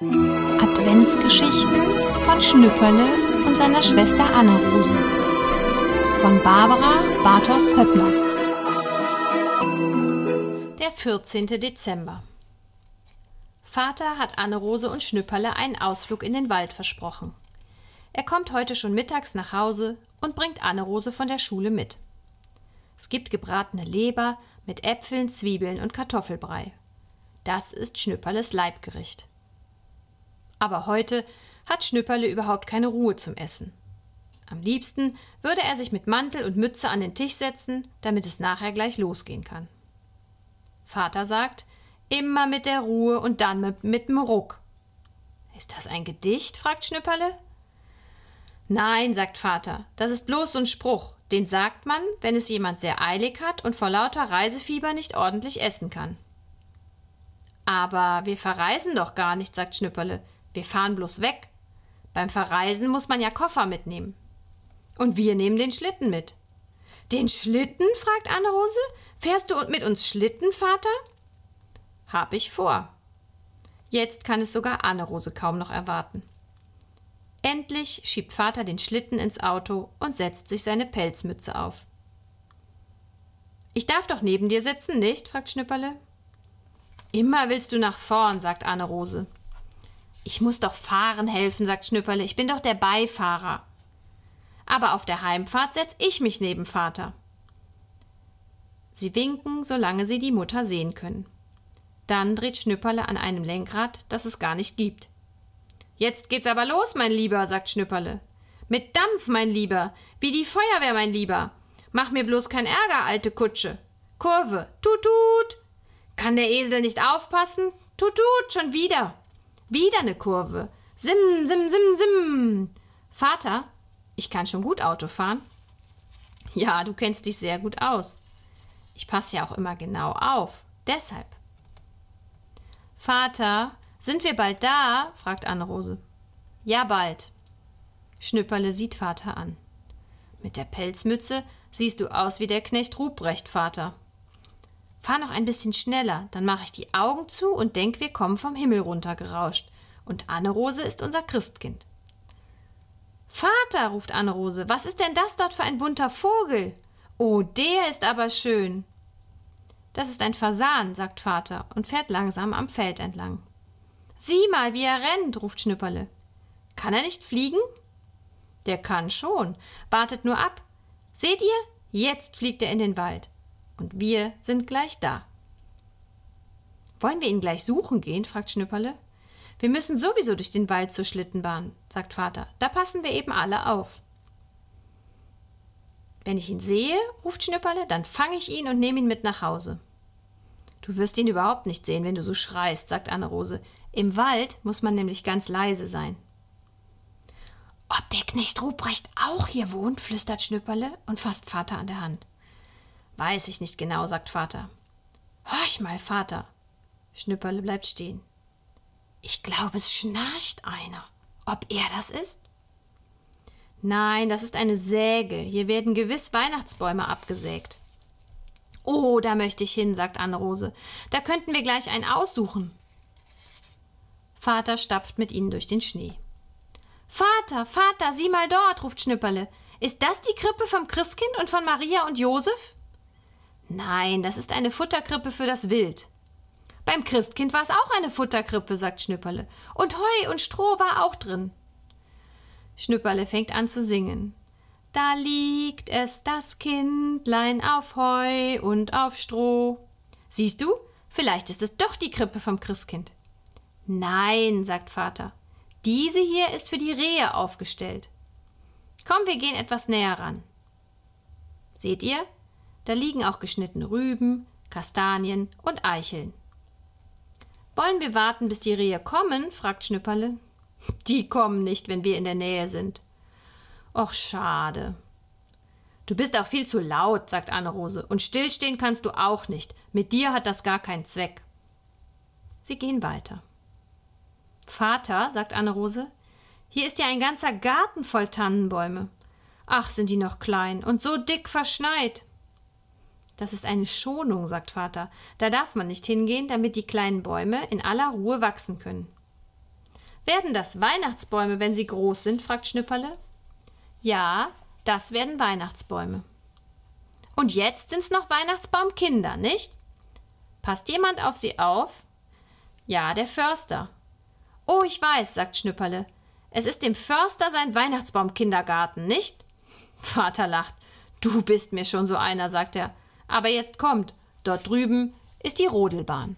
Adventsgeschichten von Schnüpperle und seiner Schwester Anne-Rose von Barbara Bartos Höppner. Der 14. Dezember. Vater hat Anne-Rose und Schnüpperle einen Ausflug in den Wald versprochen. Er kommt heute schon mittags nach Hause und bringt Anne-Rose von der Schule mit. Es gibt gebratene Leber mit Äpfeln, Zwiebeln und Kartoffelbrei. Das ist Schnüpperles Leibgericht. Aber heute hat Schnüpperle überhaupt keine Ruhe zum Essen. Am liebsten würde er sich mit Mantel und Mütze an den Tisch setzen, damit es nachher gleich losgehen kann. Vater sagt, immer mit der Ruhe und dann mit, dem Ruck. Ist das ein Gedicht? fragt Schnüpperle. Nein, sagt Vater, das ist bloß so ein Spruch, den sagt man, wenn es jemand sehr eilig hat und vor lauter Reisefieber nicht ordentlich essen kann. Aber wir verreisen doch gar nicht, sagt Schnüpperle. Wir fahren bloß weg. Beim Verreisen muss man ja Koffer mitnehmen. Und wir nehmen den Schlitten mit. Den Schlitten? fragt Anne-Rose. Fährst du mit uns Schlitten, Vater? Hab ich vor. Jetzt kann es sogar Anne-Rose kaum noch erwarten. Endlich schiebt Vater den Schlitten ins Auto und setzt sich seine Pelzmütze auf. Ich darf doch neben dir sitzen, nicht? fragt Schnüpperle. Immer willst du nach vorn, sagt Anne-Rose. Ich muss doch fahren helfen, sagt Schnüpperle. Ich bin doch der Beifahrer. Aber auf der Heimfahrt setz ich mich neben Vater. Sie winken, solange sie die Mutter sehen können. Dann dreht Schnüpperle an einem Lenkrad, das es gar nicht gibt. Jetzt geht's aber los, mein Lieber, sagt Schnüpperle. Mit Dampf, mein Lieber, wie die Feuerwehr, mein Lieber. Mach mir bloß kein Ärger, alte Kutsche. Kurve, tut, tut. Kann der Esel nicht aufpassen? Tut, tut, schon wieder. Wieder eine Kurve. Sim, sim, sim, sim. Vater, ich kann schon gut Auto fahren. Ja, du kennst dich sehr gut aus. Ich passe ja auch immer genau auf. Deshalb. Vater, sind wir bald da? fragt Anne-Rose. Ja, bald. Schnüpperle sieht Vater an. Mit der Pelzmütze siehst du aus wie der Knecht Ruprecht, Vater. Fahr noch ein bisschen schneller, dann mache ich die Augen zu und denk, wir kommen vom Himmel runtergerauscht. Und Anne-Rose ist unser Christkind. Vater, ruft Anne-Rose, was ist denn das dort für ein bunter Vogel? Oh, der ist aber schön. Das ist ein Fasan, sagt Vater und fährt langsam am Feld entlang. Sieh mal, wie er rennt, ruft Schnüpperle. Kann er nicht fliegen? Der kann schon. Wartet nur ab. Seht ihr? Jetzt fliegt er in den Wald. Und wir sind gleich da. Wollen wir ihn gleich suchen gehen? fragt Schnüpperle. Wir müssen sowieso durch den Wald zur Schlittenbahn, sagt Vater. Da passen wir eben alle auf. Wenn ich ihn sehe, ruft Schnüpperle, dann fange ich ihn und nehme ihn mit nach Hause. Du wirst ihn überhaupt nicht sehen, wenn du so schreist, sagt Anne-Rose. Im Wald muss man nämlich ganz leise sein. Ob der Knecht Ruprecht auch hier wohnt, flüstert Schnüpperle und fasst Vater an der Hand. Weiß ich nicht genau, sagt Vater. Horch mal, Vater. Schnüpperle bleibt stehen. Ich glaube, es schnarcht einer. Ob er das ist? Nein, das ist eine Säge. Hier werden gewiss Weihnachtsbäume abgesägt. Oh, da möchte ich hin, sagt Anne-Rose. Da könnten wir gleich einen aussuchen. Vater stapft mit ihnen durch den Schnee. Vater, Vater, sieh mal dort, ruft Schnüpperle. Ist das die Krippe vom Christkind und von Maria und Josef? Nein, das ist eine Futterkrippe für das Wild. Beim Christkind war es auch eine Futterkrippe, sagt Schnüpperle. Und Heu und Stroh war auch drin. Schnüpperle fängt an zu singen. Da liegt es, das Kindlein, auf Heu und auf Stroh. Siehst du, vielleicht ist es doch die Krippe vom Christkind. Nein, sagt Vater. Diese hier ist für die Rehe aufgestellt. Komm, wir gehen etwas näher ran. Seht ihr? Da liegen auch geschnittene Rüben, Kastanien und Eicheln. Wollen wir warten, bis die Rehe kommen? fragt Schnüpperle. Die kommen nicht, wenn wir in der Nähe sind. Och, schade. Du bist auch viel zu laut, sagt Anne-Rose, und stillstehen kannst du auch nicht. Mit dir hat das gar keinen Zweck. Sie gehen weiter. Vater, sagt Anne-Rose, hier ist ja ein ganzer Garten voll Tannenbäume. Ach, sind die noch klein und so dick verschneit. Das ist eine Schonung, sagt Vater. Da darf man nicht hingehen, damit die kleinen Bäume in aller Ruhe wachsen können. Werden das Weihnachtsbäume, wenn sie groß sind? fragt Schnipperle. Ja, das werden Weihnachtsbäume. Und jetzt sind's noch Weihnachtsbaumkinder, nicht? Passt jemand auf sie auf? Ja, der Förster. Oh, ich weiß, sagt Schnipperle. Es ist dem Förster sein Weihnachtsbaumkindergarten, nicht? Vater lacht. Du bist mir schon so einer, sagt er. Aber jetzt kommt. Dort drüben ist die Rodelbahn.